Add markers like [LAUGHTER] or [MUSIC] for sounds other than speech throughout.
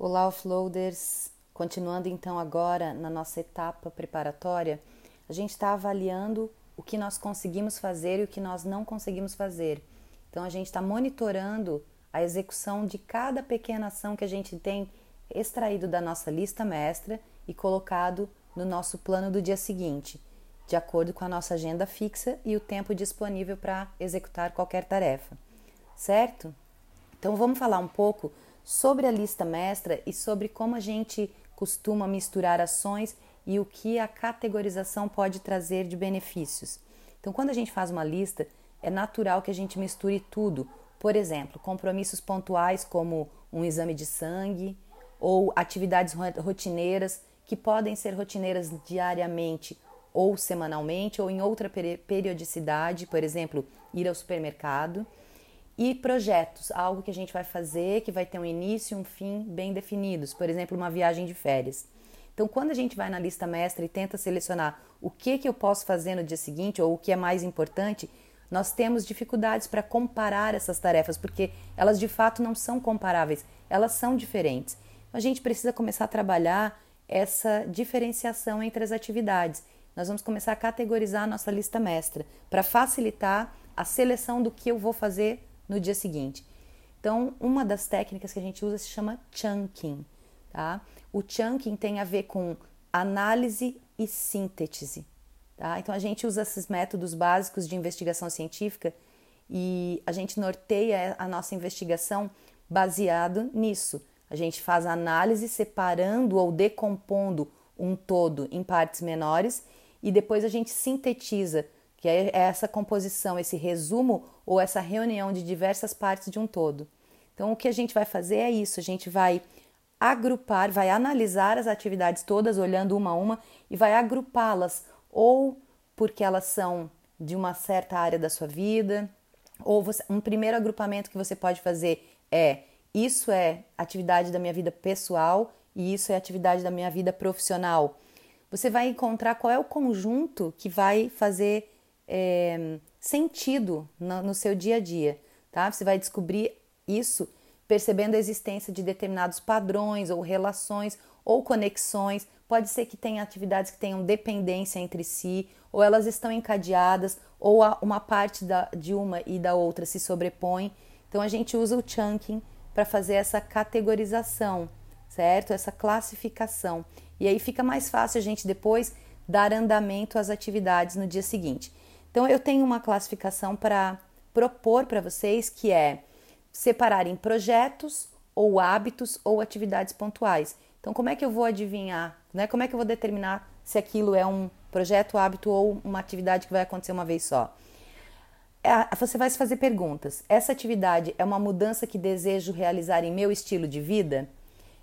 Olá, offloaders! Continuando então agora na nossa etapa preparatória, a gente está avaliando o que nós conseguimos fazer e o que nós não conseguimos fazer. Então a gente está monitorando a execução de cada pequena ação que a gente tem extraído da nossa lista mestra e colocado no nosso plano do dia seguinte, de acordo com a nossa agenda fixa e o tempo disponível para executar qualquer tarefa. Certo? Então vamos falar um pouco sobre a lista mestra e sobre como a gente costuma misturar ações e o que a categorização pode trazer de benefícios. Então, quando a gente faz uma lista, é natural que a gente misture tudo. Por exemplo, compromissos pontuais como um exame de sangue ou atividades rotineiras que podem ser rotineiras diariamente ou semanalmente ou em outra periodicidade, por exemplo, ir ao supermercado e projetos, algo que a gente vai fazer que vai ter um início e um fim bem definidos, por exemplo, uma viagem de férias. Então, quando a gente vai na lista mestra e tenta selecionar o que, que eu posso fazer no dia seguinte ou o que é mais importante, nós temos dificuldades para comparar essas tarefas, porque elas de fato não são comparáveis, elas são diferentes. A gente precisa começar a trabalhar essa diferenciação entre as atividades. Nós vamos começar a categorizar a nossa lista mestra para facilitar a seleção do que eu vou fazer no dia seguinte. Então, uma das técnicas que a gente usa se chama chunking, tá? O chunking tem a ver com análise e síntese, tá? Então, a gente usa esses métodos básicos de investigação científica e a gente norteia a nossa investigação baseado nisso. A gente faz análise separando ou decompondo um todo em partes menores e depois a gente sintetiza que é essa composição, esse resumo ou essa reunião de diversas partes de um todo. Então, o que a gente vai fazer é isso: a gente vai agrupar, vai analisar as atividades todas, olhando uma a uma, e vai agrupá-las, ou porque elas são de uma certa área da sua vida, ou você, um primeiro agrupamento que você pode fazer é: isso é atividade da minha vida pessoal e isso é atividade da minha vida profissional. Você vai encontrar qual é o conjunto que vai fazer é, sentido no, no seu dia a dia, tá? Você vai descobrir isso percebendo a existência de determinados padrões ou relações ou conexões. Pode ser que tenha atividades que tenham dependência entre si, ou elas estão encadeadas, ou uma parte da, de uma e da outra se sobrepõe. Então a gente usa o chunking para fazer essa categorização, certo? Essa classificação. E aí fica mais fácil a gente depois dar andamento às atividades no dia seguinte. Então eu tenho uma classificação para propor para vocês que é separar em projetos ou hábitos ou atividades pontuais. Então como é que eu vou adivinhar, né? Como é que eu vou determinar se aquilo é um projeto, hábito ou uma atividade que vai acontecer uma vez só? É, você vai se fazer perguntas. Essa atividade é uma mudança que desejo realizar em meu estilo de vida?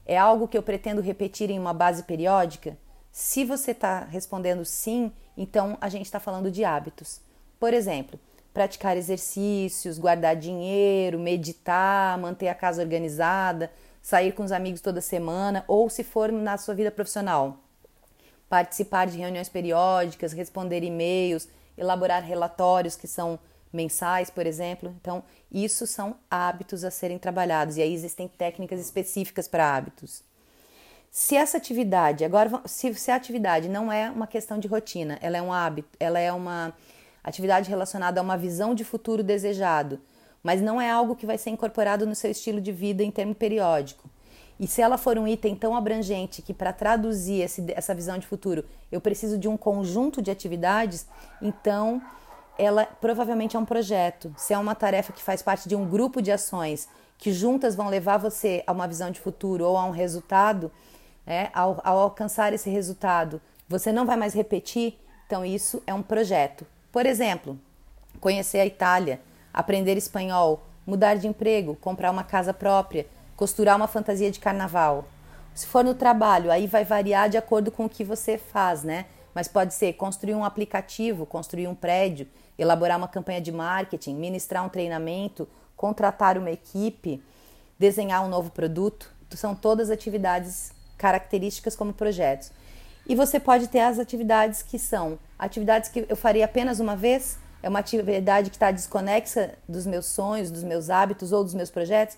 É algo que eu pretendo repetir em uma base periódica? Se você está respondendo sim, então a gente está falando de hábitos. Por exemplo, praticar exercícios, guardar dinheiro, meditar, manter a casa organizada, sair com os amigos toda semana, ou se for na sua vida profissional, participar de reuniões periódicas, responder e-mails, elaborar relatórios que são mensais, por exemplo. Então, isso são hábitos a serem trabalhados e aí existem técnicas específicas para hábitos. Se essa atividade, agora se, se a atividade não é uma questão de rotina, ela é um hábito, ela é uma atividade relacionada a uma visão de futuro desejado, mas não é algo que vai ser incorporado no seu estilo de vida em termo periódico. E se ela for um item tão abrangente que para traduzir esse, essa visão de futuro eu preciso de um conjunto de atividades, então ela provavelmente é um projeto. Se é uma tarefa que faz parte de um grupo de ações que juntas vão levar você a uma visão de futuro ou a um resultado, né, ao, ao alcançar esse resultado, você não vai mais repetir, então isso é um projeto. Por exemplo, conhecer a Itália, aprender espanhol, mudar de emprego, comprar uma casa própria, costurar uma fantasia de carnaval. Se for no trabalho, aí vai variar de acordo com o que você faz, né? Mas pode ser construir um aplicativo, construir um prédio, elaborar uma campanha de marketing, ministrar um treinamento, contratar uma equipe, desenhar um novo produto. São todas atividades características como projetos. E você pode ter as atividades que são atividades que eu faria apenas uma vez, é uma atividade que está desconexa dos meus sonhos, dos meus hábitos ou dos meus projetos.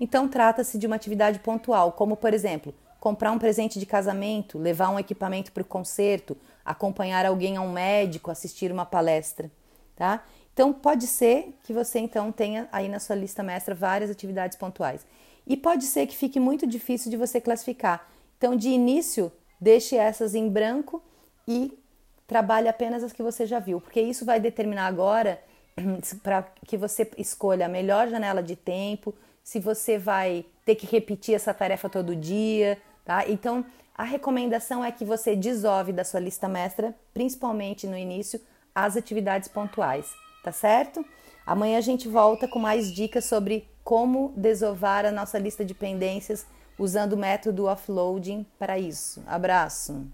Então trata-se de uma atividade pontual, como por exemplo, comprar um presente de casamento, levar um equipamento para o concerto, acompanhar alguém a um médico, assistir uma palestra, tá? Então pode ser que você então tenha aí na sua lista mestra várias atividades pontuais. E pode ser que fique muito difícil de você classificar. Então de início, deixe essas em branco e trabalhe apenas as que você já viu, porque isso vai determinar agora [CLEARS THROAT] para que você escolha a melhor janela de tempo, se você vai ter que repetir essa tarefa todo dia, tá? Então, a recomendação é que você desove da sua lista mestra, principalmente no início, as atividades pontuais, tá certo? Amanhã a gente volta com mais dicas sobre como desovar a nossa lista de pendências usando o método offloading para isso. Abraço!